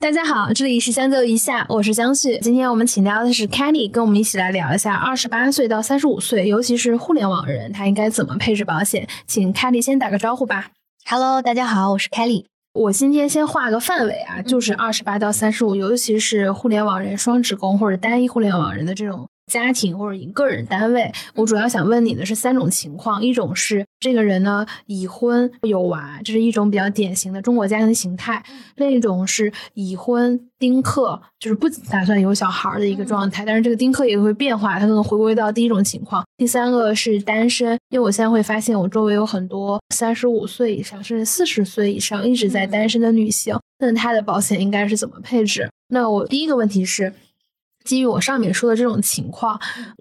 大家好，这里是相奏一下，我是江旭。今天我们请到的是 Kelly，跟我们一起来聊一下二十八岁到三十五岁，尤其是互联网人，他应该怎么配置保险？请 Kelly 先打个招呼吧。Hello，大家好，我是 Kelly。我今天先画个范围啊，就是二十八到三十五，尤其是互联网人、双职工或者单一互联网人的这种。家庭或者以个人单位，我主要想问你的是三种情况：一种是这个人呢已婚有娃，这是一种比较典型的中国家庭形态；另一种是已婚丁克，就是不打算有小孩的一个状态，但是这个丁克也会变化，他可能回归到第一种情况。第三个是单身，因为我现在会发现我周围有很多三十五岁以上甚至四十岁以上一直在单身的女性，那她的保险应该是怎么配置？那我第一个问题是。基于我上面说的这种情况，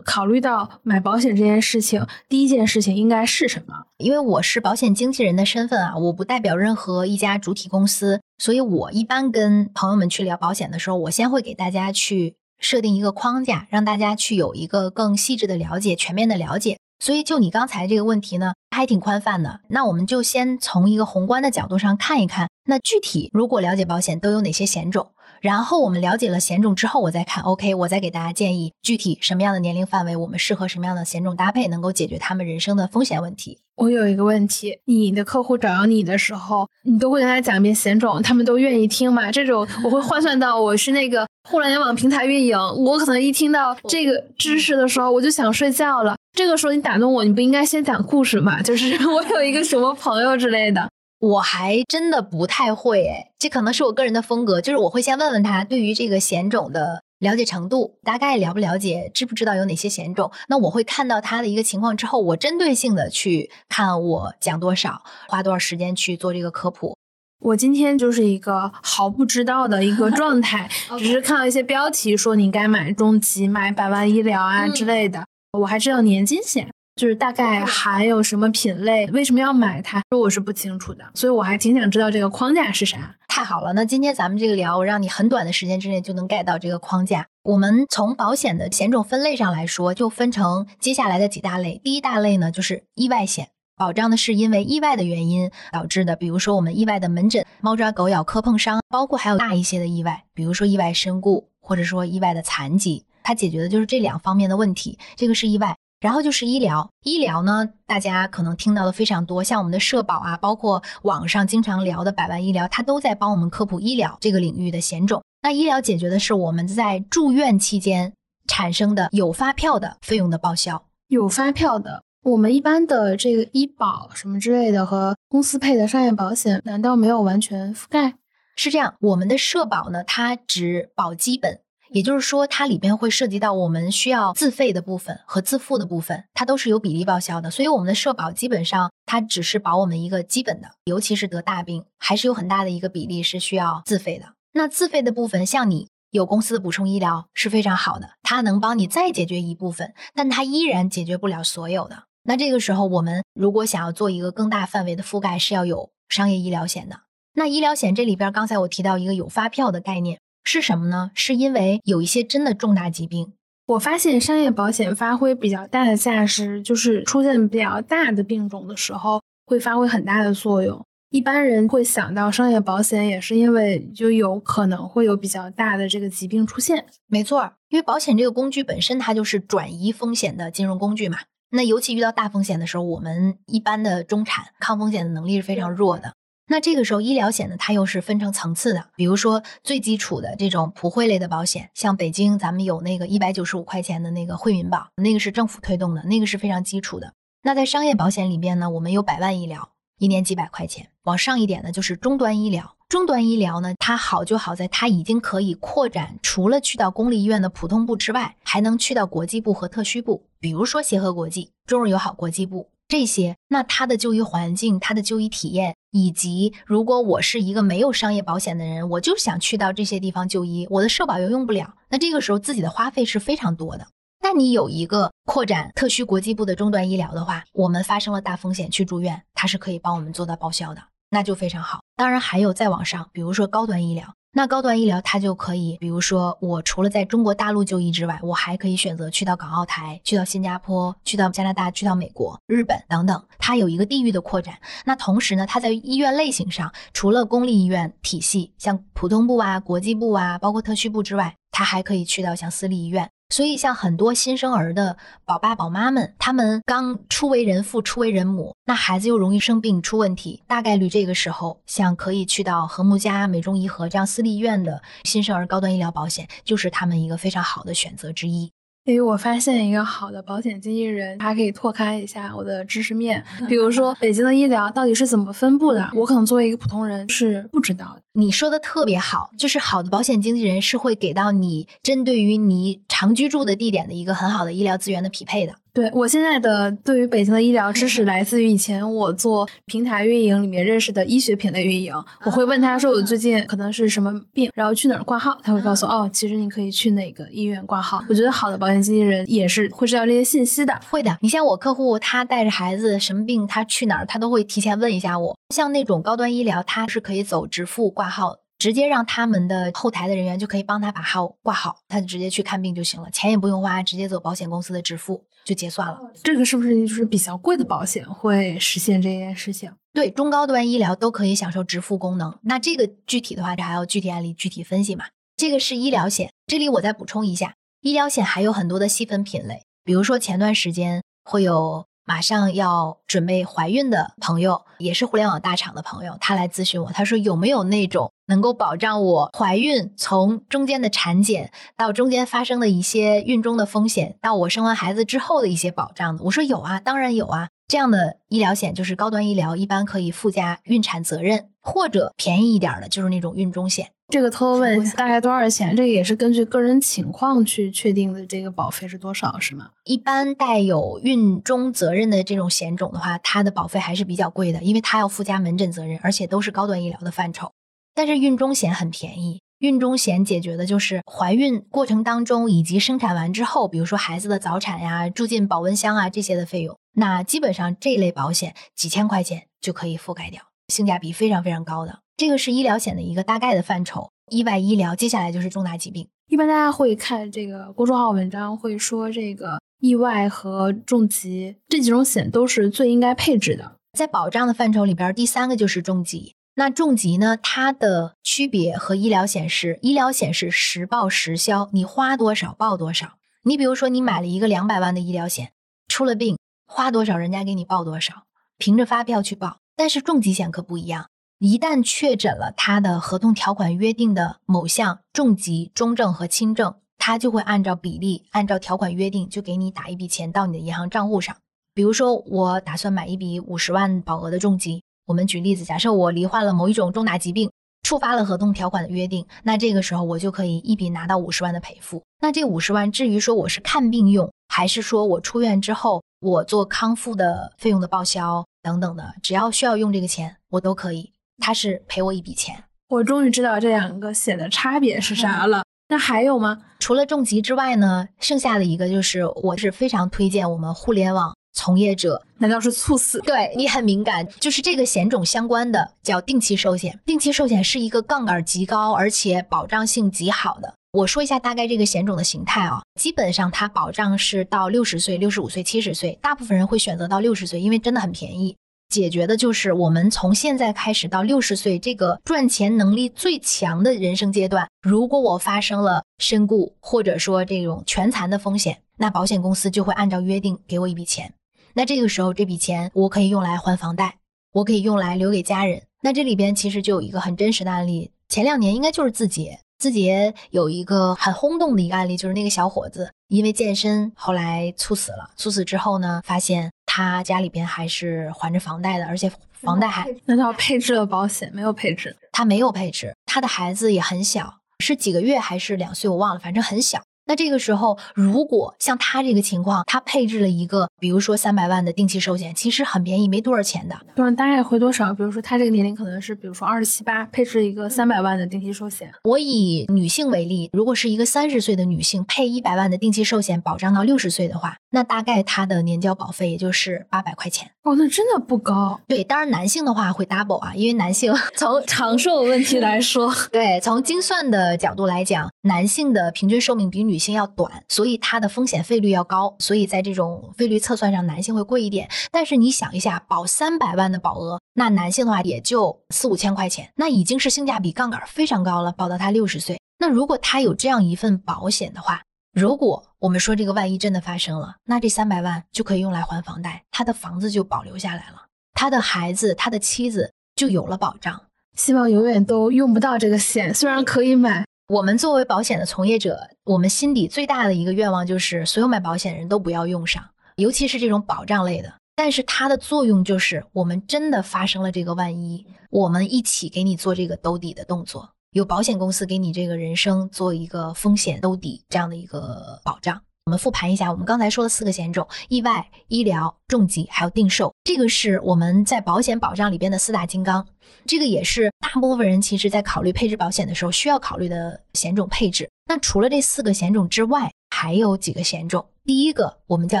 考虑到买保险这件事情，第一件事情应该是什么？因为我是保险经纪人的身份啊，我不代表任何一家主体公司，所以我一般跟朋友们去聊保险的时候，我先会给大家去设定一个框架，让大家去有一个更细致的了解、全面的了解。所以就你刚才这个问题呢，还挺宽泛的。那我们就先从一个宏观的角度上看一看，那具体如果了解保险都有哪些险种？然后我们了解了险种之后，我再看，OK，我再给大家建议具体什么样的年龄范围，我们适合什么样的险种搭配，能够解决他们人生的风险问题。我有一个问题，你的客户找到你的时候，你都会跟他讲一遍险种，他们都愿意听吗？这种我会换算到我是那个互联网平台运营，我可能一听到这个知识的时候，我就想睡觉了。这个时候你打动我，你不应该先讲故事吗？就是 我有一个什么朋友之类的。我还真的不太会诶，这可能是我个人的风格，就是我会先问问他对于这个险种的了解程度，大概了不了解，知不知道有哪些险种。那我会看到他的一个情况之后，我针对性的去看我讲多少，花多少时间去做这个科普。我今天就是一个毫不知道的一个 状态，只是看到一些标题说你该买重疾、买百万医疗啊之类的，我还知道年金险。就是大概还有什么品类，为什么要买它？说我是不清楚的，所以我还挺想知道这个框架是啥。太好了，那今天咱们这个聊，我让你很短的时间之内就能 get 到这个框架。我们从保险的险种分类上来说，就分成接下来的几大类。第一大类呢，就是意外险，保障的是因为意外的原因导致的，比如说我们意外的门诊、猫抓狗咬、磕碰伤，包括还有大一些的意外，比如说意外身故，或者说意外的残疾，它解决的就是这两方面的问题。这个是意外。然后就是医疗，医疗呢，大家可能听到的非常多，像我们的社保啊，包括网上经常聊的百万医疗，它都在帮我们科普医疗这个领域的险种。那医疗解决的是我们在住院期间产生的有发票的费用的报销，有发票的。我们一般的这个医保什么之类的和公司配的商业保险，难道没有完全覆盖？是这样，我们的社保呢，它只保基本。也就是说，它里边会涉及到我们需要自费的部分和自付的部分，它都是有比例报销的。所以我们的社保基本上它只是保我们一个基本的，尤其是得大病，还是有很大的一个比例是需要自费的。那自费的部分，像你有公司的补充医疗是非常好的，它能帮你再解决一部分，但它依然解决不了所有的。那这个时候，我们如果想要做一个更大范围的覆盖，是要有商业医疗险的。那医疗险这里边，刚才我提到一个有发票的概念。是什么呢？是因为有一些真的重大疾病，我发现商业保险发挥比较大的价值，就是出现比较大的病种的时候会发挥很大的作用。一般人会想到商业保险，也是因为就有可能会有比较大的这个疾病出现。没错，因为保险这个工具本身它就是转移风险的金融工具嘛。那尤其遇到大风险的时候，我们一般的中产抗风险的能力是非常弱的。那这个时候，医疗险呢，它又是分成层次的。比如说，最基础的这种普惠类的保险，像北京咱们有那个一百九十五块钱的那个惠民保，那个是政府推动的，那个是非常基础的。那在商业保险里边呢，我们有百万医疗，一年几百块钱。往上一点呢，就是中端医疗。中端医疗呢，它好就好在它已经可以扩展，除了去到公立医院的普通部之外，还能去到国际部和特需部，比如说协和国际、中日友好国际部。这些，那他的就医环境、他的就医体验，以及如果我是一个没有商业保险的人，我就想去到这些地方就医，我的社保又用不了，那这个时候自己的花费是非常多的。那你有一个扩展特需国际部的中端医疗的话，我们发生了大风险去住院，它是可以帮我们做到报销的，那就非常好。当然还有再往上，比如说高端医疗，那高端医疗它就可以，比如说我除了在中国大陆就医之外，我还可以选择去到港澳台、去到新加坡、去到加拿大、去到美国、日本等等，它有一个地域的扩展。那同时呢，它在医院类型上，除了公立医院体系，像普通部啊、国际部啊，包括特需部之外，它还可以去到像私立医院。所以，像很多新生儿的宝爸宝妈们，他们刚初为人父、初为人母，那孩子又容易生病出问题，大概率这个时候，像可以去到和睦家、美中颐和这样私立医院的新生儿高端医疗保险，就是他们一个非常好的选择之一。因为我发现一个好的保险经纪人，他可以拓开一下我的知识面。比如说，北京的医疗到底是怎么分布的，我可能作为一个普通人是不知道的。你说的特别好，就是好的保险经纪人是会给到你针对于你常居住的地点的一个很好的医疗资源的匹配的。对我现在的对于北京的医疗知识，来自于以前我做平台运营里面认识的医学品类运营。我会问他说我最近可能是什么病，然后去哪儿挂号，他会告诉哦，其实你可以去哪个医院挂号。我觉得好的保险经纪人也是会知道这些信息的。会的，你像我客户，他带着孩子什么病，他去哪儿，他都会提前问一下我。像那种高端医疗，他是可以走直付挂号。直接让他们的后台的人员就可以帮他把号挂好，他就直接去看病就行了，钱也不用花，直接走保险公司的支付就结算了。这个是不是就是比较贵的保险会实现这件事情？对，中高端医疗都可以享受直付功能。那这个具体的话，这还要具体案例具体分析嘛？这个是医疗险，这里我再补充一下，医疗险还有很多的细分品类，比如说前段时间会有。马上要准备怀孕的朋友，也是互联网大厂的朋友，他来咨询我，他说有没有那种能够保障我怀孕从中间的产检到中间发生的一些孕中的风险，到我生完孩子之后的一些保障的？我说有啊，当然有啊。这样的医疗险就是高端医疗，一般可以附加孕产责任，或者便宜一点的，就是那种孕中险。这个偷偷问大概多少钱？这个也是根据个人情况去确定的。这个保费是多少？是吗？一般带有孕中责任的这种险种的话，它的保费还是比较贵的，因为它要附加门诊责任，而且都是高端医疗的范畴。但是孕中险很便宜，孕中险解决的就是怀孕过程当中以及生产完之后，比如说孩子的早产呀、住进保温箱啊这些的费用。那基本上这类保险几千块钱就可以覆盖掉，性价比非常非常高的。这个是医疗险的一个大概的范畴，意外医疗，接下来就是重大疾病。一般大家会看这个公众号文章，会说这个意外和重疾这几种险都是最应该配置的。在保障的范畴里边，第三个就是重疾。那重疾呢，它的区别和医疗险是，医疗险是实报实销，你花多少报多少。你比如说，你买了一个两百万的医疗险，出了病。花多少，人家给你报多少，凭着发票去报。但是重疾险可不一样，一旦确诊了，他的合同条款约定的某项重疾、中症和轻症，他就会按照比例，按照条款约定，就给你打一笔钱到你的银行账户上。比如说，我打算买一笔五十万保额的重疾，我们举例子，假设我罹患了某一种重大疾病，触发了合同条款的约定，那这个时候我就可以一笔拿到五十万的赔付。那这五十万，至于说我是看病用，还是说我出院之后。我做康复的费用的报销等等的，只要需要用这个钱，我都可以。他是赔我一笔钱。我终于知道这两个险的差别是啥了。那还有吗？除了重疾之外呢？剩下的一个就是，我是非常推荐我们互联网从业者。难道是猝死？对你很敏感，就是这个险种相关的叫定期寿险。定期寿险是一个杠杆极高，而且保障性极好的。我说一下大概这个险种的形态啊，基本上它保障是到六十岁、六十五岁、七十岁，大部分人会选择到六十岁，因为真的很便宜。解决的就是我们从现在开始到六十岁这个赚钱能力最强的人生阶段，如果我发生了身故或者说这种全残的风险，那保险公司就会按照约定给我一笔钱。那这个时候这笔钱我可以用来还房贷，我可以用来留给家人。那这里边其实就有一个很真实的案例，前两年应该就是字节。字节有一个很轰动的一个案例，就是那个小伙子因为健身后来猝死了。猝死之后呢，发现他家里边还是还着房贷的，而且房贷还那叫配置了保险，没有配置，他没有配置，他的孩子也很小，是几个月还是两岁，我忘了，反正很小。那这个时候，如果像他这个情况，他配置了一个，比如说三百万的定期寿险，其实很便宜，没多少钱的。对，大概会多少？比如说他这个年龄可能是，比如说二十七八，配置一个三百万的定期寿险。我以女性为例，如果是一个三十岁的女性配一百万的定期寿险，保障到六十岁的话，那大概她的年交保费也就是八百块钱。哦，那真的不高。对，当然男性的话会 double 啊，因为男性 从长寿问题来说，对，从精算的角度来讲，男性的平均寿命比女性要短，所以它的风险费率要高，所以在这种费率测算上，男性会贵一点。但是你想一下，保三百万的保额，那男性的话也就四五千块钱，那已经是性价比杠杆非常高了，保到他六十岁。那如果他有这样一份保险的话，如果我们说这个万一真的发生了，那这三百万就可以用来还房贷，他的房子就保留下来了，他的孩子、他的妻子就有了保障。希望永远都用不到这个险，虽然可以买。我们作为保险的从业者，我们心底最大的一个愿望就是，所有买保险人都不要用上，尤其是这种保障类的。但是它的作用就是，我们真的发生了这个万一，我们一起给你做这个兜底的动作。有保险公司给你这个人生做一个风险兜底这样的一个保障。我们复盘一下，我们刚才说的四个险种：意外、医疗、重疾，还有定寿。这个是我们在保险保障里边的四大金刚。这个也是大部分人其实在考虑配置保险的时候需要考虑的险种配置。那除了这四个险种之外，还有几个险种。第一个我们叫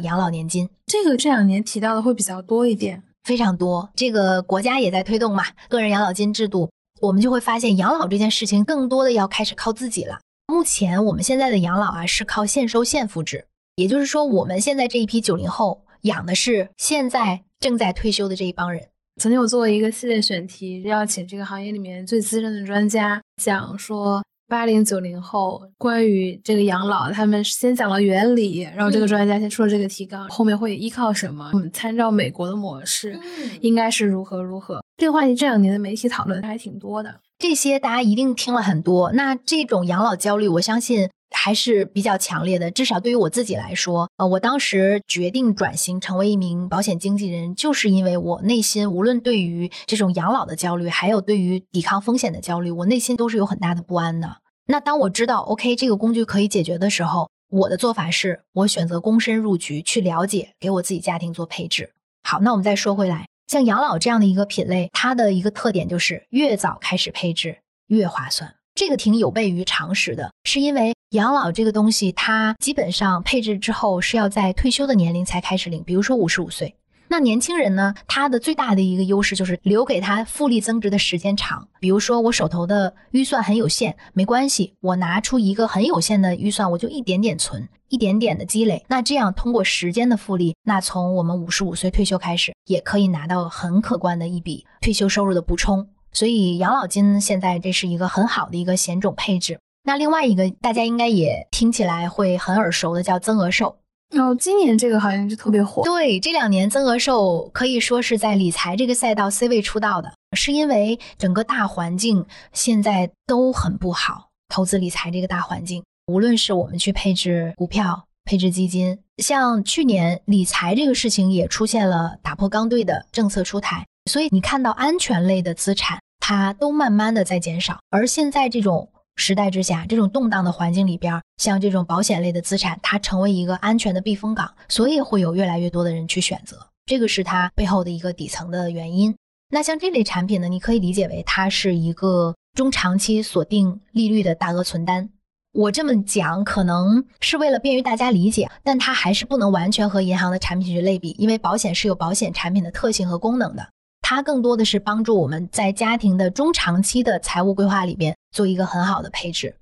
养老年金，这个这两年提到的会比较多一点，非常多。这个国家也在推动嘛，个人养老金制度。我们就会发现，养老这件事情更多的要开始靠自己了。目前我们现在的养老啊，是靠现收现付制，也就是说，我们现在这一批九零后养的是现在正在退休的这一帮人。曾经我做过一个系列选题，邀请这个行业里面最资深的专家讲说。八零九零后关于这个养老，他们先讲了原理，然后这个专家先出了这个提纲，后面会依靠什么？我们参照美国的模式，应该是如何如何？这个话题这两年的媒体讨论还挺多的，这些大家一定听了很多。那这种养老焦虑，我相信还是比较强烈的。至少对于我自己来说，呃，我当时决定转型成为一名保险经纪人，就是因为我内心无论对于这种养老的焦虑，还有对于抵抗风险的焦虑，我内心都是有很大的不安的。那当我知道 OK 这个工具可以解决的时候，我的做法是我选择躬身入局去了解，给我自己家庭做配置。好，那我们再说回来，像养老这样的一个品类，它的一个特点就是越早开始配置越划算。这个挺有悖于常识的，是因为养老这个东西，它基本上配置之后是要在退休的年龄才开始领，比如说五十五岁。那年轻人呢？他的最大的一个优势就是留给他复利增值的时间长。比如说，我手头的预算很有限，没关系，我拿出一个很有限的预算，我就一点点存，一点点的积累。那这样通过时间的复利，那从我们五十五岁退休开始，也可以拿到很可观的一笔退休收入的补充。所以养老金现在这是一个很好的一个险种配置。那另外一个大家应该也听起来会很耳熟的叫增额寿。然后今年这个好像就特别火。对，这两年增额寿可以说是在理财这个赛道 C 位出道的，是因为整个大环境现在都很不好，投资理财这个大环境，无论是我们去配置股票、配置基金，像去年理财这个事情也出现了打破刚兑的政策出台，所以你看到安全类的资产它都慢慢的在减少，而现在这种。时代之下，这种动荡的环境里边，像这种保险类的资产，它成为一个安全的避风港，所以会有越来越多的人去选择。这个是它背后的一个底层的原因。那像这类产品呢，你可以理解为它是一个中长期锁定利率的大额存单。我这么讲可能是为了便于大家理解，但它还是不能完全和银行的产品去类比，因为保险是有保险产品的特性和功能的。它更多的是帮助我们在家庭的中长期的财务规划里边做一个很好的配置，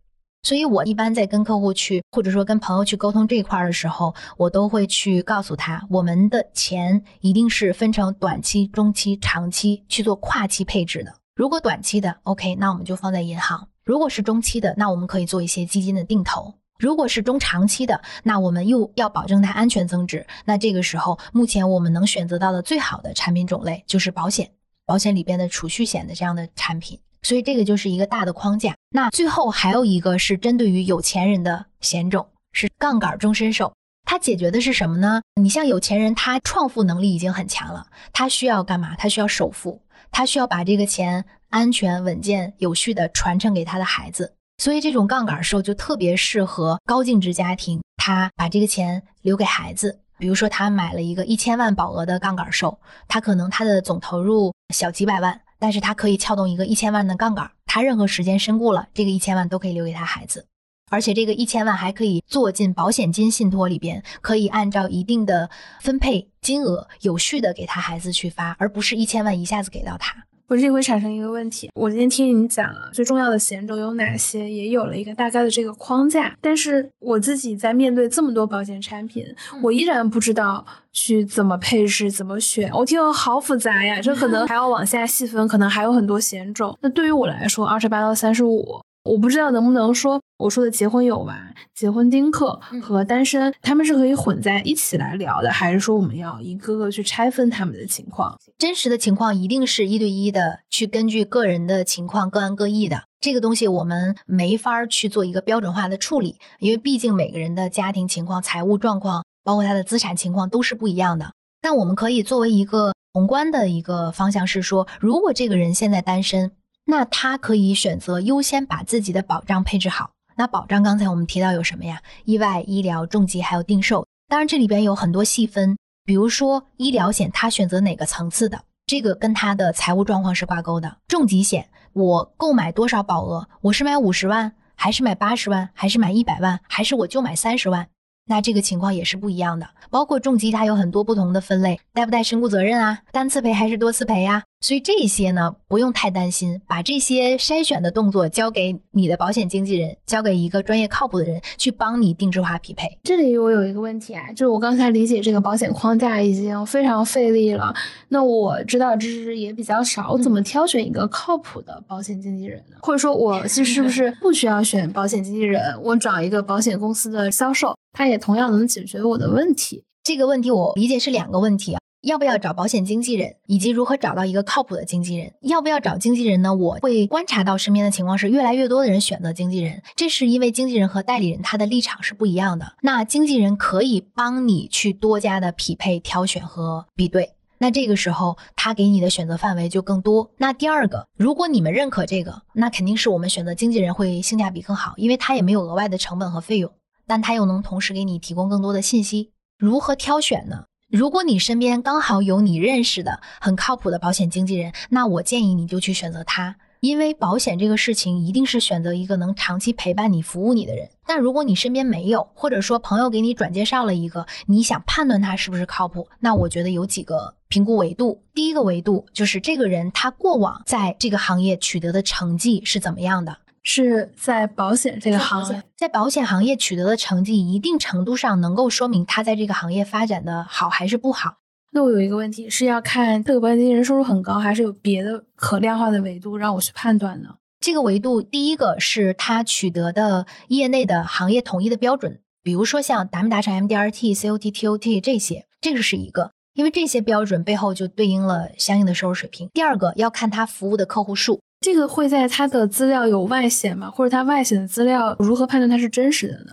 所以我一般在跟客户去或者说跟朋友去沟通这一块的时候，我都会去告诉他，我们的钱一定是分成短期、中期、长期去做跨期配置的。如果短期的 OK，那我们就放在银行；如果是中期的，那我们可以做一些基金的定投。如果是中长期的，那我们又要保证它安全增值。那这个时候，目前我们能选择到的最好的产品种类就是保险，保险里边的储蓄险的这样的产品。所以这个就是一个大的框架。那最后还有一个是针对于有钱人的险种，是杠杆终身寿。它解决的是什么呢？你像有钱人，他创富能力已经很强了，他需要干嘛？他需要首付，他需要把这个钱安全、稳健、有序的传承给他的孩子。所以这种杠杆寿就特别适合高净值家庭，他把这个钱留给孩子。比如说，他买了一个一千万保额的杠杆寿，他可能他的总投入小几百万，但是他可以撬动一个一千万的杠杆，他任何时间身故了，这个一千万都可以留给他孩子，而且这个一千万还可以做进保险金信托里边，可以按照一定的分配金额有序的给他孩子去发，而不是一千万一下子给到他。我这里会产生一个问题，我今天听你讲了最重要的险种有哪些，也有了一个大概的这个框架，但是我自己在面对这么多保险产品，我依然不知道去怎么配置、怎么选。我听好复杂呀，这可能 还要往下细分，可能还有很多险种。那对于我来说，二十八到三十五。我不知道能不能说我说的结婚有娃、结婚丁克和单身，他们是可以混在一起来聊的，还是说我们要一个个去拆分他们的情况？真实的情况一定是一对一的，去根据个人的情况各安各异的。这个东西我们没法去做一个标准化的处理，因为毕竟每个人的家庭情况、财务状况，包括他的资产情况都是不一样的。但我们可以作为一个宏观的一个方向是说，如果这个人现在单身。那他可以选择优先把自己的保障配置好。那保障刚才我们提到有什么呀？意外、医疗、重疾还有定寿。当然这里边有很多细分，比如说医疗险，他选择哪个层次的，这个跟他的财务状况是挂钩的。重疾险，我购买多少保额？我是买五十万，还是买八十万，还是买一百万，还是我就买三十万？那这个情况也是不一样的。包括重疾，它有很多不同的分类，带不带身故责任啊？单次赔还是多次赔呀？所以这些呢，不用太担心，把这些筛选的动作交给你的保险经纪人，交给一个专业靠谱的人去帮你定制化匹配。这里我有一个问题啊，就是我刚才理解这个保险框架已经非常费力了，那我知道知识也比较少，我怎么挑选一个靠谱的保险经纪人呢？或者说，我其实是不是 不需要选保险经纪人，我找一个保险公司的销售，他也同样能解决我的问题？这个问题我理解是两个问题啊。要不要找保险经纪人，以及如何找到一个靠谱的经纪人？要不要找经纪人呢？我会观察到身边的情况是，越来越多的人选择经纪人，这是因为经纪人和代理人他的立场是不一样的。那经纪人可以帮你去多加的匹配、挑选和比对，那这个时候他给你的选择范围就更多。那第二个，如果你们认可这个，那肯定是我们选择经纪人会性价比更好，因为他也没有额外的成本和费用，但他又能同时给你提供更多的信息。如何挑选呢？如果你身边刚好有你认识的很靠谱的保险经纪人，那我建议你就去选择他，因为保险这个事情一定是选择一个能长期陪伴你、服务你的人。但如果你身边没有，或者说朋友给你转介绍了一个，你想判断他是不是靠谱，那我觉得有几个评估维度。第一个维度就是这个人他过往在这个行业取得的成绩是怎么样的。是在保险这个行业，在保险行业取得的成绩，一定程度上能够说明他在这个行业发展的好还是不好。那我有一个问题，是要看这个保险经纪人收入很高，还是有别的可量化的维度让我去判断呢？这个维度，第一个是他取得的业内的行业统一的标准，比如说像达没达成 MDRT、COT、TOT 这些，这个是一个，因为这些标准背后就对应了相应的收入水平。第二个要看他服务的客户数。这个会在他的资料有外显吗？或者他外显的资料如何判断它是真实的呢？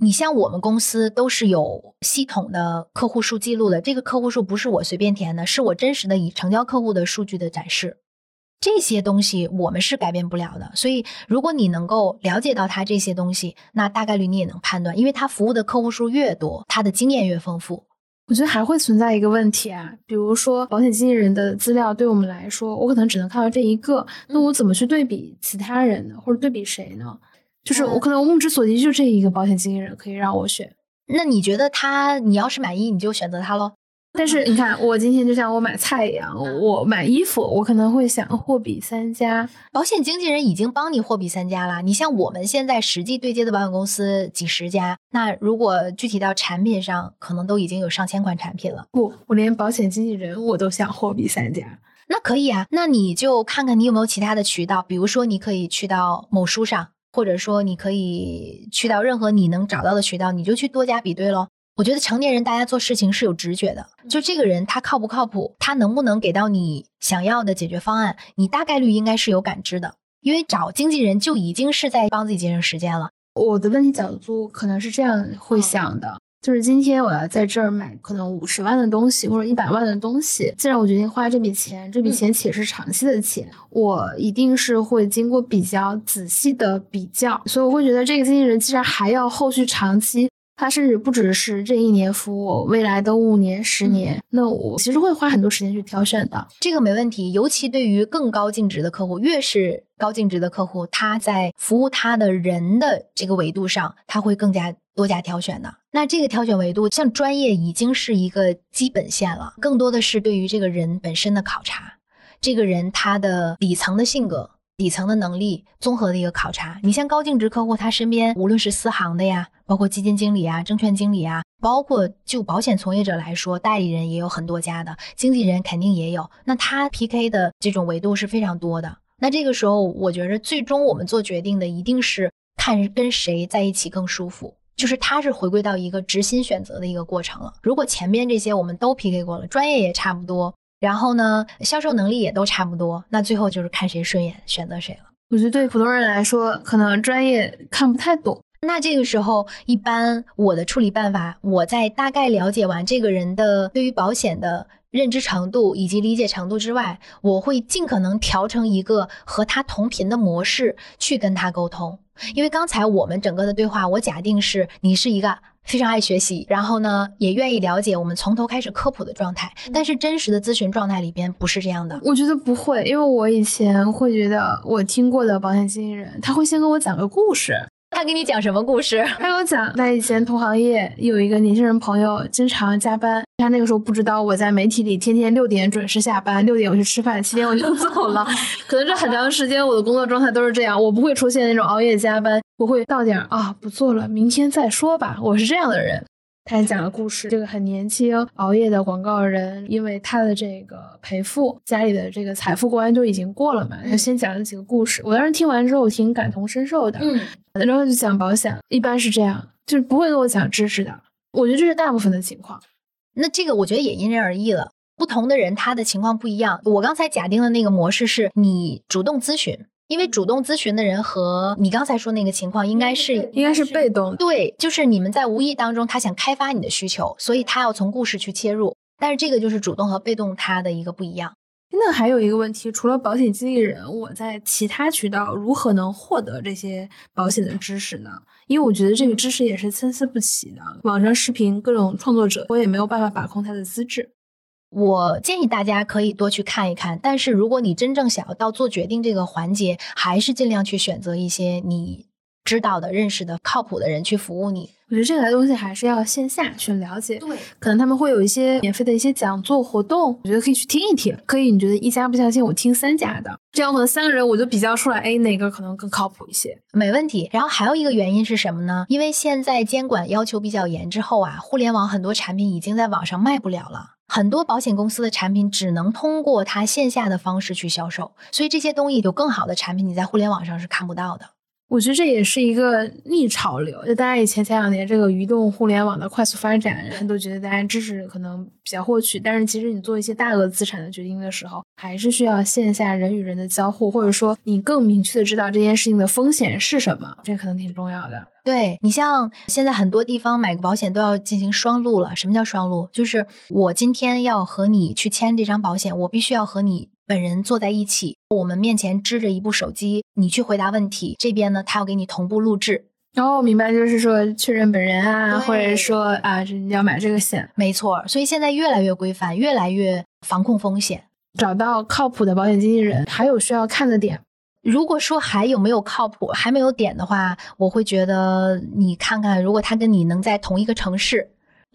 你像我们公司都是有系统的客户数记录的，这个客户数不是我随便填的，是我真实的以成交客户的数据的展示。这些东西我们是改变不了的，所以如果你能够了解到他这些东西，那大概率你也能判断，因为他服务的客户数越多，他的经验越丰富。我觉得还会存在一个问题啊，比如说保险经纪人的资料对我们来说，我可能只能看到这一个，那我怎么去对比其他人呢？或者对比谁呢？就是我可能目之所及就这一个保险经纪人可以让我选，那你觉得他，你要是满意，你就选择他喽。但是你看，我今天就像我买菜一样，我买衣服，我可能会想货比三家。保险经纪人已经帮你货比三家了。你像我们现在实际对接的保险公司几十家，那如果具体到产品上，可能都已经有上千款产品了。不，我连保险经纪人我都想货比三家。那可以啊，那你就看看你有没有其他的渠道，比如说你可以去到某书上，或者说你可以去到任何你能找到的渠道，你就去多加比对喽。我觉得成年人大家做事情是有直觉的，就这个人他靠不靠谱，他能不能给到你想要的解决方案，你大概率应该是有感知的。因为找经纪人就已经是在帮自己节省时间了。我的问题角度可能是这样会想的，就是今天我要在这儿买可能五十万的东西或者一百万的东西，既然我决定花这笔钱，这笔钱且是长期的钱，我一定是会经过比较仔细的比较，所以我会觉得这个经纪人既然还要后续长期。他甚至不只是这一年服务，未来的五年、十年，那我其实会花很多时间去挑选的。这个没问题，尤其对于更高净值的客户，越是高净值的客户，他在服务他的人的这个维度上，他会更加多加挑选的。那这个挑选维度，像专业已经是一个基本线了，更多的是对于这个人本身的考察，这个人他的底层的性格、底层的能力综合的一个考察。你像高净值客户，他身边无论是私行的呀，包括基金经理啊、证券经理啊，包括就保险从业者来说，代理人也有很多家的，经纪人肯定也有。那他 PK 的这种维度是非常多的。那这个时候，我觉得最终我们做决定的一定是看跟谁在一起更舒服，就是他是回归到一个执心选择的一个过程了。如果前面这些我们都 PK 过了，专业也差不多，然后呢，销售能力也都差不多，那最后就是看谁顺眼，选择谁了。我觉得对普通人来说，可能专业看不太懂。那这个时候，一般我的处理办法，我在大概了解完这个人的对于保险的。认知程度以及理解程度之外，我会尽可能调成一个和他同频的模式去跟他沟通。因为刚才我们整个的对话，我假定是你是一个非常爱学习，然后呢也愿意了解我们从头开始科普的状态。但是真实的咨询状态里边不是这样的。我觉得不会，因为我以前会觉得我听过的保险经纪人，他会先跟我讲个故事。他给你讲什么故事？他给我讲，在以前同行业有一个年轻人朋友，经常加班。他那个时候不知道我在媒体里天天六点准时下班，六点我去吃饭，七点我就 走了。可能这很长时间我的工作状态都是这样，我不会出现那种熬夜加班，我会到点啊不做了，明天再说吧。我是这样的人。他还讲了故事，这个很年轻熬夜的广告人，因为他的这个赔付，家里的这个财富关就已经过了嘛。他先讲了几个故事，我当时听完之后我挺感同身受的。嗯，然后就讲保险，一般是这样，就是不会跟我讲知识的。我觉得这是大部分的情况。那这个我觉得也因人而异了，不同的人他的情况不一样。我刚才假定的那个模式是你主动咨询。因为主动咨询的人和你刚才说那个情况应该是应该是被动，对，就是你们在无意当中他想开发你的需求，所以他要从故事去切入。但是这个就是主动和被动它的一个不一样。那还有一个问题，除了保险经纪人，我在其他渠道如何能获得这些保险的知识呢？因为我觉得这个知识也是参差不齐的，网上视频各种创作者，我也没有办法把控他的资质。我建议大家可以多去看一看，但是如果你真正想要到做决定这个环节，还是尽量去选择一些你知道的、认识的、靠谱的人去服务你。我觉得这个东西还是要线下去了解，对，可能他们会有一些免费的一些讲座活动，我觉得可以去听一听。可以，你觉得一家不相信，我听三家的，这样可能三个人我就比较出来，哎，哪个可能更靠谱一些？没问题。然后还有一个原因是什么呢？因为现在监管要求比较严之后啊，互联网很多产品已经在网上卖不了了。很多保险公司的产品只能通过它线下的方式去销售，所以这些东西有更好的产品，你在互联网上是看不到的。我觉得这也是一个逆潮流。就大家以前前两年这个移动互联网的快速发展，人都觉得大家知识可能比较获取，但是其实你做一些大额资产的决定的时候，还是需要线下人与人的交互，或者说你更明确的知道这件事情的风险是什么，这可能挺重要的。对你像现在很多地方买个保险都要进行双录了。什么叫双录？就是我今天要和你去签这张保险，我必须要和你。本人坐在一起，我们面前支着一部手机，你去回答问题。这边呢，他要给你同步录制。哦，明白，就是说确认本人啊，或者说啊，你要买这个险，没错。所以现在越来越规范，越来越防控风险。找到靠谱的保险经纪人，还有需要看的点。如果说还有没有靠谱，还没有点的话，我会觉得你看看，如果他跟你能在同一个城市。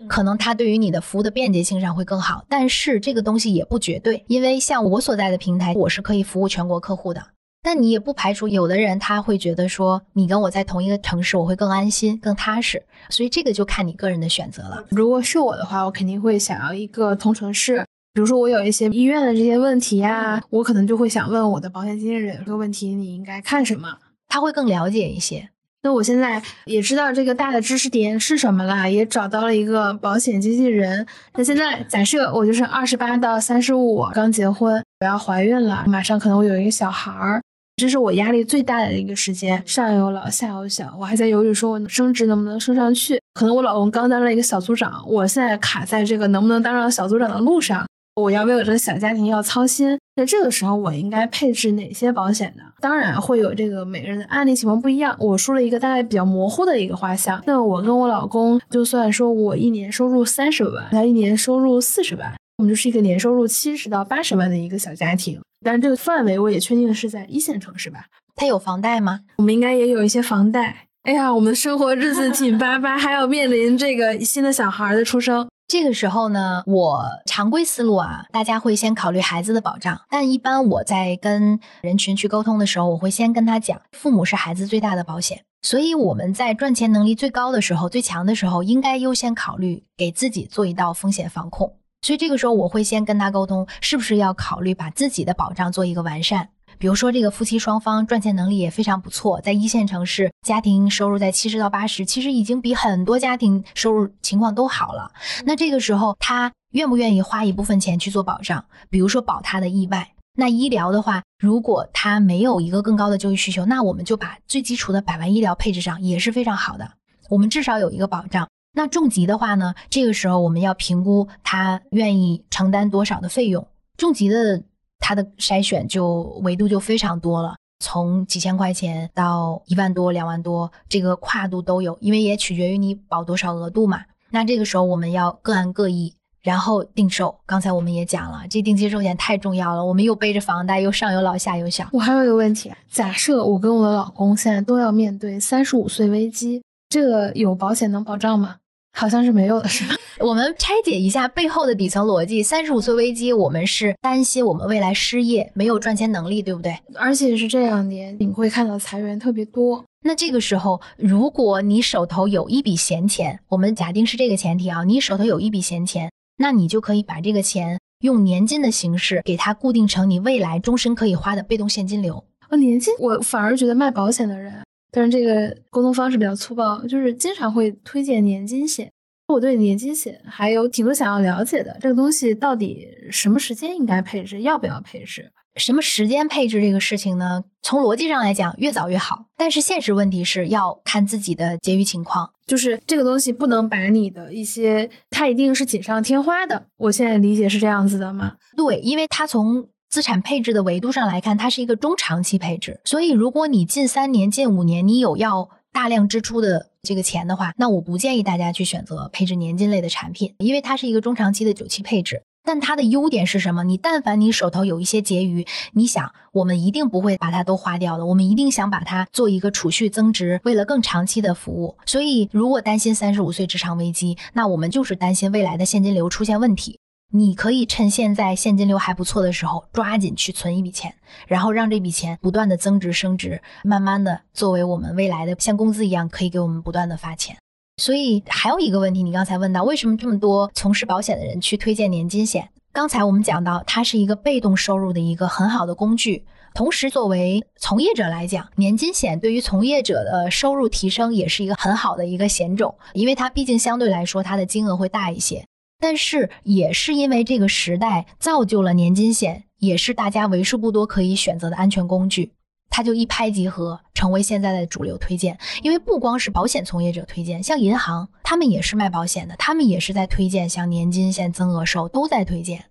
可能它对于你的服务的便捷性上会更好，但是这个东西也不绝对，因为像我所在的平台，我是可以服务全国客户的。但你也不排除有的人他会觉得说，你跟我在同一个城市，我会更安心、更踏实。所以这个就看你个人的选择了。如果是我的话，我肯定会想要一个同城市。比如说我有一些医院的这些问题呀，我可能就会想问我的保险经纪人这个问题，你应该看什么？他会更了解一些。那我现在也知道这个大的知识点是什么了，也找到了一个保险经纪人。那现在假设我就是二十八到三十五，刚结婚，我要怀孕了，马上可能会有一个小孩儿，这是我压力最大的一个时间，上有老下有小，我还在犹豫说我升职能不能升上去。可能我老公刚当了一个小组长，我现在卡在这个能不能当上小组长的路上。我要为我这个小家庭要操心，那这个时候我应该配置哪些保险呢？当然会有这个每个人的案例情况不一样。我说了一个大概比较模糊的一个画像。那我跟我老公，就算说我一年收入三十万，他一年收入四十万，我们就是一个年收入七十到八十万的一个小家庭。但是这个范围我也确定是在一线城市吧？他有房贷吗？我们应该也有一些房贷。哎呀，我们的生活日子紧巴巴，还要面临这个新的小孩的出生。这个时候呢，我常规思路啊，大家会先考虑孩子的保障。但一般我在跟人群去沟通的时候，我会先跟他讲，父母是孩子最大的保险。所以我们在赚钱能力最高的时候、最强的时候，应该优先考虑给自己做一道风险防控。所以这个时候，我会先跟他沟通，是不是要考虑把自己的保障做一个完善。比如说，这个夫妻双方赚钱能力也非常不错，在一线城市，家庭收入在七十到八十，其实已经比很多家庭收入情况都好了。那这个时候，他愿不愿意花一部分钱去做保障？比如说保他的意外。那医疗的话，如果他没有一个更高的就医需求，那我们就把最基础的百万医疗配置上也是非常好的。我们至少有一个保障。那重疾的话呢，这个时候我们要评估他愿意承担多少的费用。重疾的。它的筛选就维度就非常多了，从几千块钱到一万多、两万多，这个跨度都有，因为也取决于你保多少额度嘛。那这个时候我们要各案各异，然后定寿。刚才我们也讲了，这定期寿险太重要了，我们又背着房贷，又上有老下有小。我还有一个问题，假设我跟我的老公现在都要面对三十五岁危机，这个有保险能保障吗？好像是没有的，是吧？我们拆解一下背后的底层逻辑。三十五岁危机，我们是担心我们未来失业，没有赚钱能力，对不对？而且是这两年，你会看到裁员特别多。那这个时候，如果你手头有一笔闲钱，我们假定是这个前提啊，你手头有一笔闲钱，那你就可以把这个钱用年金的形式给它固定成你未来终身可以花的被动现金流。哦，年金，我反而觉得卖保险的人。但是这个沟通方式比较粗暴，就是经常会推荐年金险。我对年金险还有挺多想要了解的，这个东西到底什么时间应该配置，要不要配置？什么时间配置这个事情呢？从逻辑上来讲，越早越好。但是现实问题是要看自己的结余情况，就是这个东西不能把你的一些，它一定是锦上添花的。我现在理解是这样子的吗？对，因为它从资产配置的维度上来看，它是一个中长期配置，所以如果你近三年、近五年你有要大量支出的这个钱的话，那我不建议大家去选择配置年金类的产品，因为它是一个中长期的久期配置。但它的优点是什么？你但凡你手头有一些结余，你想，我们一定不会把它都花掉的，我们一定想把它做一个储蓄增值，为了更长期的服务。所以，如果担心三十五岁职场危机，那我们就是担心未来的现金流出现问题。你可以趁现在现金流还不错的时候，抓紧去存一笔钱，然后让这笔钱不断的增值升值，慢慢的作为我们未来的像工资一样，可以给我们不断的发钱。所以还有一个问题，你刚才问到，为什么这么多从事保险的人去推荐年金险？刚才我们讲到，它是一个被动收入的一个很好的工具，同时作为从业者来讲，年金险对于从业者的收入提升也是一个很好的一个险种，因为它毕竟相对来说它的金额会大一些。但是也是因为这个时代造就了年金险，也是大家为数不多可以选择的安全工具，它就一拍即合，成为现在的主流推荐。因为不光是保险从业者推荐，像银行，他们也是卖保险的，他们也是在推荐，像年金险、增额寿都在推荐。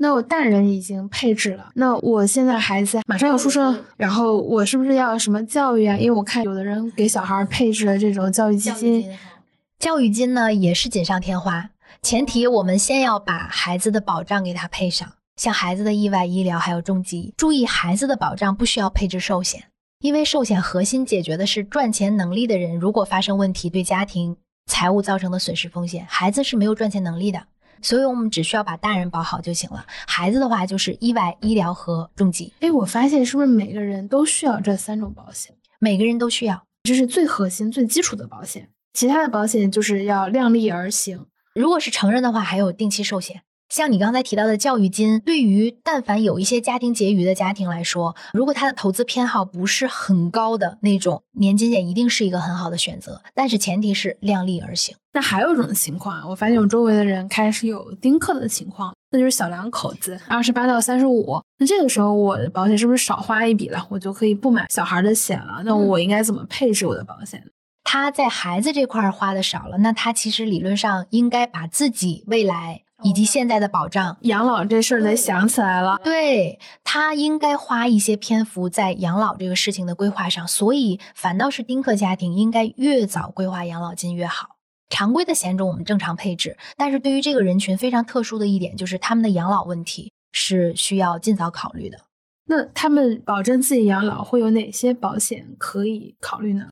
那我大人已经配置了，那我现在孩子马上要出生，然后我是不是要什么教育啊？因为我看有的人给小孩配置了这种教育基金，教育金呢也是锦上添花。前提我们先要把孩子的保障给他配上，像孩子的意外医疗还有重疾。注意，孩子的保障不需要配置寿险，因为寿险核心解决的是赚钱能力的人如果发生问题对家庭财务造成的损失风险，孩子是没有赚钱能力的，所以我们只需要把大人保好就行了。孩子的话就是意外医疗和重疾。哎，我发现是不是每个人都需要这三种保险？每个人都需要，这是最核心、最基础的保险，其他的保险就是要量力而行。如果是成人的话，还有定期寿险。像你刚才提到的教育金，对于但凡有一些家庭结余的家庭来说，如果他的投资偏好不是很高的那种，年金险一定是一个很好的选择。但是前提是量力而行。那还有一种情况，我发现我周围的人开始有丁克的情况，那就是小两口子，二十八到三十五。那这个时候我的保险是不是少花一笔了？我就可以不买小孩的险了？那我应该怎么配置我的保险？他在孩子这块花的少了，那他其实理论上应该把自己未来以及现在的保障、养老这事儿得想起来了。对他应该花一些篇幅在养老这个事情的规划上，所以反倒是丁克家庭应该越早规划养老金越好。常规的险种我们正常配置，但是对于这个人群非常特殊的一点就是他们的养老问题是需要尽早考虑的。那他们保证自己养老会有哪些保险可以考虑呢？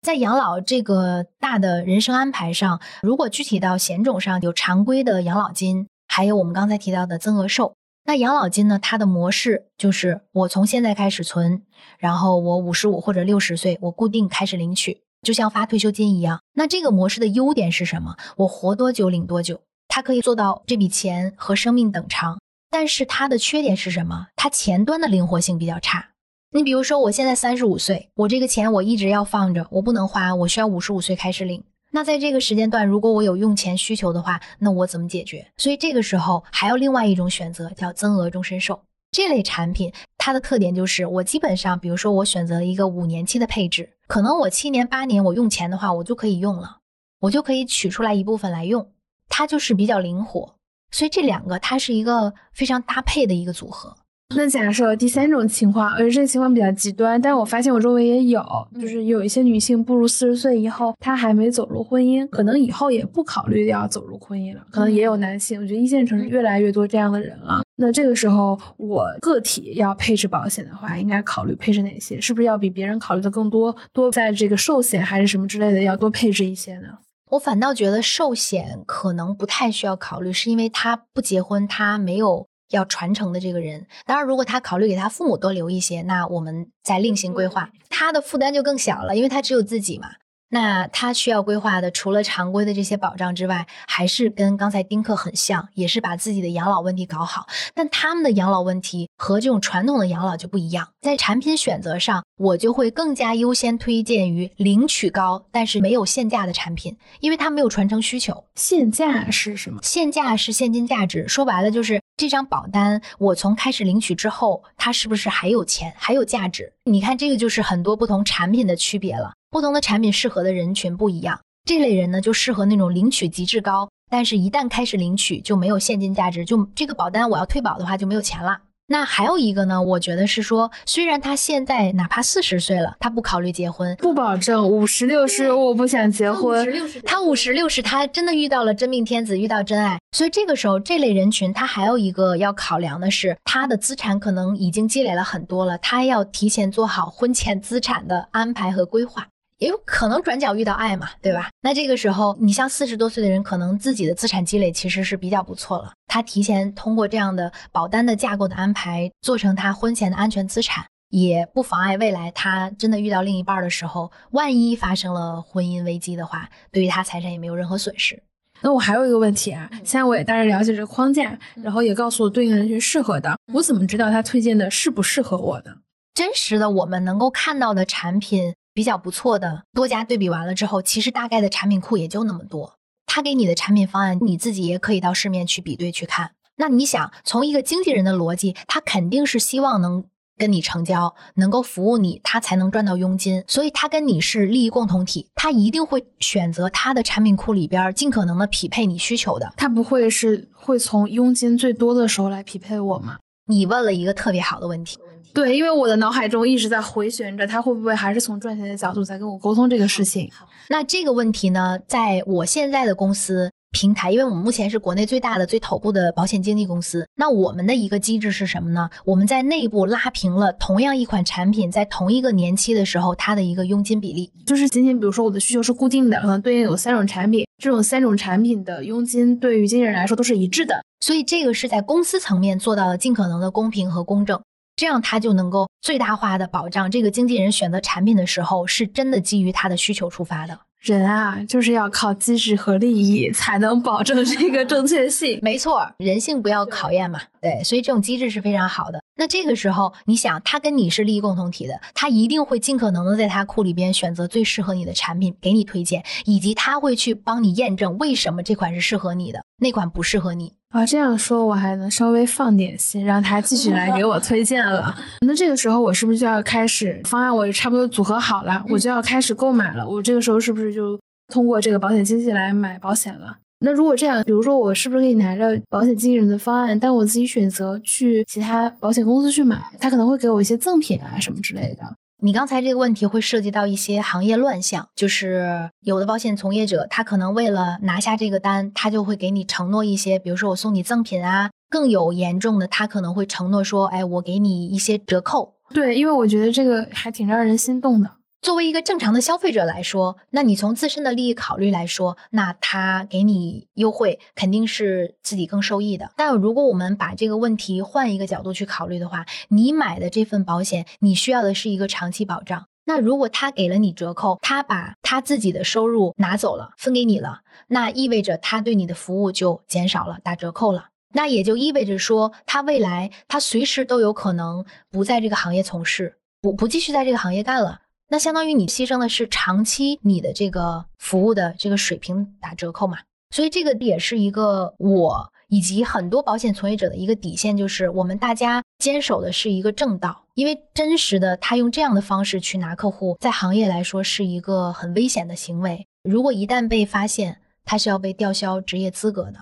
在养老这个大的人生安排上，如果具体到险种上，有常规的养老金，还有我们刚才提到的增额寿。那养老金呢？它的模式就是我从现在开始存，然后我五十五或者六十岁，我固定开始领取，就像发退休金一样。那这个模式的优点是什么？我活多久领多久，它可以做到这笔钱和生命等长。但是它的缺点是什么？它前端的灵活性比较差。你比如说，我现在三十五岁，我这个钱我一直要放着，我不能花，我需要五十五岁开始领。那在这个时间段，如果我有用钱需求的话，那我怎么解决？所以这个时候还有另外一种选择，叫增额终身寿这类产品。它的特点就是，我基本上，比如说我选择了一个五年期的配置，可能我七年八年我用钱的话，我就可以用了，我就可以取出来一部分来用，它就是比较灵活。所以这两个它是一个非常搭配的一个组合。那假设第三种情况，而且这个情况比较极端，但是我发现我周围也有，就是有一些女性步入四十岁以后，她还没走入婚姻，可能以后也不考虑要走入婚姻了。可能也有男性，我觉得一线城市越来越多这样的人了。那这个时候，我个体要配置保险的话，应该考虑配置哪些？是不是要比别人考虑的更多？多在这个寿险还是什么之类的，要多配置一些呢？我反倒觉得寿险可能不太需要考虑，是因为他不结婚，他没有。要传承的这个人，当然，如果他考虑给他父母多留一些，那我们再另行规划，他的负担就更小了，因为他只有自己嘛。那他需要规划的，除了常规的这些保障之外，还是跟刚才丁克很像，也是把自己的养老问题搞好。但他们的养老问题和这种传统的养老就不一样，在产品选择上，我就会更加优先推荐于领取高但是没有限价的产品，因为它没有传承需求。限价是什么？限价是现金价值，说白了就是这张保单，我从开始领取之后，它是不是还有钱，还有价值？你看，这个就是很多不同产品的区别了。不同的产品适合的人群不一样，这类人呢就适合那种领取极致高，但是一旦开始领取就没有现金价值，就这个保单我要退保的话就没有钱了。那还有一个呢，我觉得是说，虽然他现在哪怕四十岁了，他不考虑结婚，不保证五十六十我不想结婚，他五十六十他真的遇到了真命天子，遇到真爱，所以这个时候这类人群他还有一个要考量的是，他的资产可能已经积累了很多了，他要提前做好婚前资产的安排和规划。也有可能转角遇到爱嘛，对吧？那这个时候，你像四十多岁的人，可能自己的资产积累其实是比较不错了。他提前通过这样的保单的架构的安排，做成他婚前的安全资产，也不妨碍未来他真的遇到另一半的时候，万一发生了婚姻危机的话，对于他财产也没有任何损失。那我还有一个问题啊，现在我也大概了解这个框架，然后也告诉我对应人群适合的，我怎么知道他推荐的适不适合我呢？真实的，我们能够看到的产品。比较不错的，多家对比完了之后，其实大概的产品库也就那么多。他给你的产品方案，你自己也可以到市面去比对去看。那你想，从一个经纪人的逻辑，他肯定是希望能跟你成交，能够服务你，他才能赚到佣金。所以他跟你是利益共同体，他一定会选择他的产品库里边尽可能的匹配你需求的。他不会是会从佣金最多的时候来匹配我吗？你问了一个特别好的问题。对，因为我的脑海中一直在回旋着，他会不会还是从赚钱的角度在跟我沟通这个事情？那这个问题呢，在我现在的公司平台，因为我们目前是国内最大的、最头部的保险经纪公司，那我们的一个机制是什么呢？我们在内部拉平了同样一款产品在同一个年期的时候，它的一个佣金比例，就是仅仅比如说我的需求是固定的，可能对应有三种产品，这种三种产品的佣金对于经纪人来说都是一致的，所以这个是在公司层面做到了尽可能的公平和公正。这样他就能够最大化的保障这个经纪人选择产品的时候是真的基于他的需求出发的。人啊，就是要靠机制和利益才能保证这个正确性。没错，人性不要考验嘛。对，所以这种机制是非常好的。那这个时候，你想他跟你是利益共同体的，他一定会尽可能的在他库里边选择最适合你的产品给你推荐，以及他会去帮你验证为什么这款是适合你的，那款不适合你。啊，这样说我还能稍微放点心，让他继续来给我推荐了。那这个时候我是不是就要开始方案？我也差不多组合好了，我就要开始购买了。我这个时候是不是就通过这个保险经纪来买保险了？那如果这样，比如说我是不是可以拿着保险经纪人的方案，但我自己选择去其他保险公司去买，他可能会给我一些赠品啊什么之类的。你刚才这个问题会涉及到一些行业乱象，就是有的保险从业者，他可能为了拿下这个单，他就会给你承诺一些，比如说我送你赠品啊，更有严重的，他可能会承诺说，哎，我给你一些折扣。对，因为我觉得这个还挺让人心动的。作为一个正常的消费者来说，那你从自身的利益考虑来说，那他给你优惠肯定是自己更受益的。但如果我们把这个问题换一个角度去考虑的话，你买的这份保险，你需要的是一个长期保障。那如果他给了你折扣，他把他自己的收入拿走了，分给你了，那意味着他对你的服务就减少了，打折扣了。那也就意味着说，他未来他随时都有可能不在这个行业从事，不不继续在这个行业干了。那相当于你牺牲的是长期你的这个服务的这个水平打折扣嘛？所以这个也是一个我以及很多保险从业者的一个底线，就是我们大家坚守的是一个正道。因为真实的他用这样的方式去拿客户，在行业来说是一个很危险的行为。如果一旦被发现，他是要被吊销职业资格的。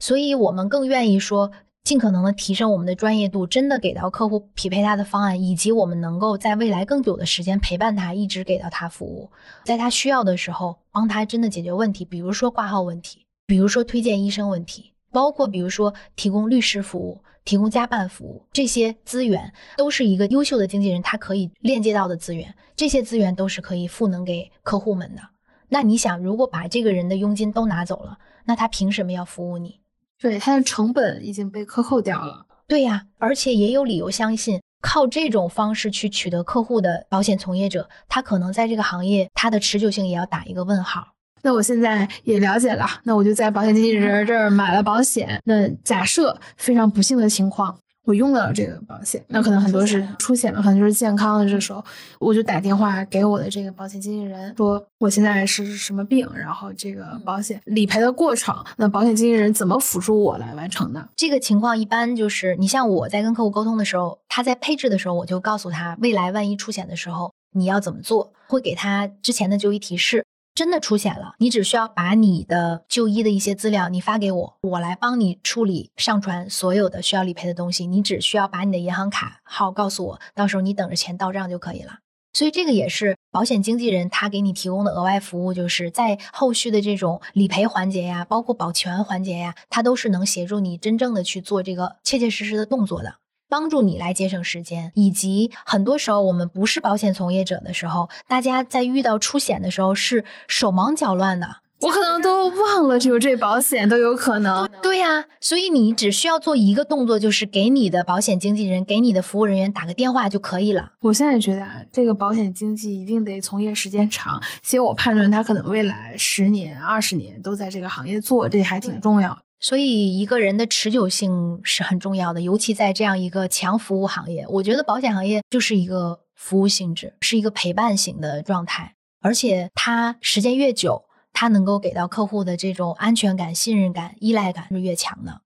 所以我们更愿意说。尽可能的提升我们的专业度，真的给到客户匹配他的方案，以及我们能够在未来更久的时间陪伴他，一直给到他服务，在他需要的时候帮他真的解决问题，比如说挂号问题，比如说推荐医生问题，包括比如说提供律师服务、提供家办服务，这些资源都是一个优秀的经纪人他可以链接到的资源，这些资源都是可以赋能给客户们的。那你想，如果把这个人的佣金都拿走了，那他凭什么要服务你？对，它的成本已经被克扣掉了。对呀，而且也有理由相信，靠这种方式去取得客户的保险从业者，他可能在这个行业，他的持久性也要打一个问号。那我现在也了解了，那我就在保险经纪人这儿买了保险。那假设非常不幸的情况。我用了这个保险，那可能很多是出险了，可能就是健康的。这时候，我就打电话给我的这个保险经纪人，说我现在是什么病，然后这个保险理赔的过程，那保险经纪人怎么辅助我来完成的？这个情况一般就是，你像我在跟客户沟通的时候，他在配置的时候，我就告诉他，未来万一出险的时候你要怎么做，会给他之前的就医提示。真的出险了，你只需要把你的就医的一些资料你发给我，我来帮你处理上传所有的需要理赔的东西。你只需要把你的银行卡号告诉我，到时候你等着钱到账就可以了。所以这个也是保险经纪人他给你提供的额外服务，就是在后续的这种理赔环节呀，包括保全环节呀，他都是能协助你真正的去做这个切切实实的动作的。帮助你来节省时间，以及很多时候我们不是保险从业者的时候，大家在遇到出险的时候是手忙脚乱的。我可能都忘了有这保险都有可能。对呀，所以你只需要做一个动作，就是给你的保险经纪人、给你的服务人员打个电话就可以了。我现在觉得啊，这个保险经纪一定得从业时间长，其实我判断他可能未来十年、二十年都在这个行业做，这还挺重要。所以一个人的持久性是很重要的，尤其在这样一个强服务行业，我觉得保险行业就是一个服务性质，是一个陪伴型的状态，而且它时间越久，它能够给到客户的这种安全感、信任感、依赖感是越强的。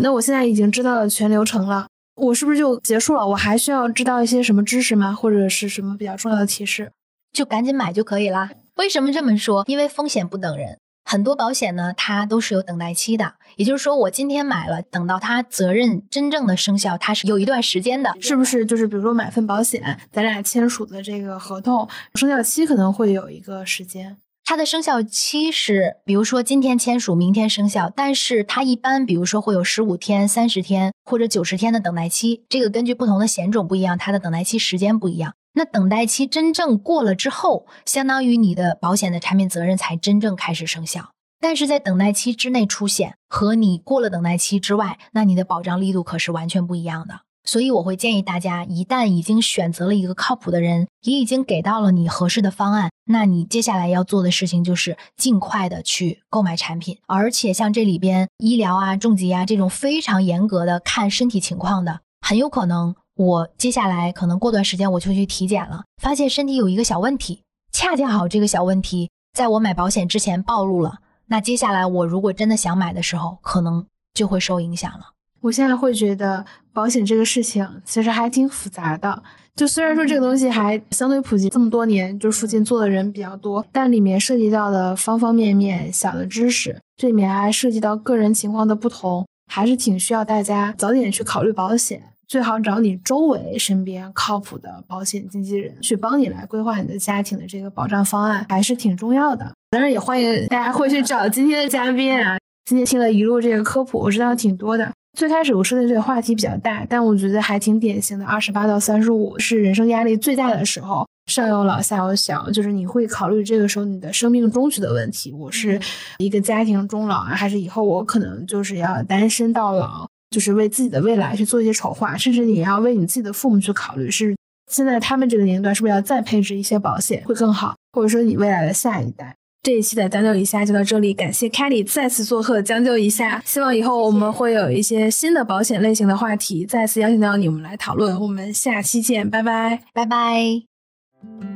那我现在已经知道了全流程了，我是不是就结束了？我还需要知道一些什么知识吗？或者是什么比较重要的提示？就赶紧买就可以啦。为什么这么说？因为风险不等人。很多保险呢，它都是有等待期的，也就是说，我今天买了，等到它责任真正的生效，它是有一段时间的，是不是？就是比如说买份保险，咱俩签署的这个合同生效期可能会有一个时间，它的生效期是，比如说今天签署，明天生效，但是它一般，比如说会有十五天、三十天或者九十天的等待期，这个根据不同的险种不一样，它的等待期时间不一样。那等待期真正过了之后，相当于你的保险的产品责任才真正开始生效。但是在等待期之内出险和你过了等待期之外，那你的保障力度可是完全不一样的。所以我会建议大家，一旦已经选择了一个靠谱的人，也已经给到了你合适的方案，那你接下来要做的事情就是尽快的去购买产品。而且像这里边医疗啊、重疾啊这种非常严格的看身体情况的，很有可能。我接下来可能过段时间我就去体检了，发现身体有一个小问题，恰恰好这个小问题在我买保险之前暴露了。那接下来我如果真的想买的时候，可能就会受影响了。我现在会觉得保险这个事情其实还挺复杂的，就虽然说这个东西还相对普及这么多年，就附近做的人比较多，但里面涉及到的方方面面小的知识，这里面还涉及到个人情况的不同，还是挺需要大家早点去考虑保险。最好找你周围身边靠谱的保险经纪人去帮你来规划你的家庭的这个保障方案，还是挺重要的。当然也欢迎大家会去找今天的嘉宾啊。今天听了一路这个科普，我知道挺多的。最开始我说的这个话题比较大，但我觉得还挺典型的。二十八到三十五是人生压力最大的时候，上有老下有小，就是你会考虑这个时候你的生命终局的问题。我是一个家庭终老啊，还是以后我可能就是要单身到老，就是为自己的未来去做一些筹划，甚至你要为你自己的父母去考虑，是现在他们这个年龄段是不是要再配置一些保险会更好，或者说你未来的下一代。这一期的将就一下就到这里，感谢 Kelly 再次做客将就一下，希望以后我们会有一些新的保险类型的话题，再次邀请到你们来讨论。我们下期见，拜拜，拜拜。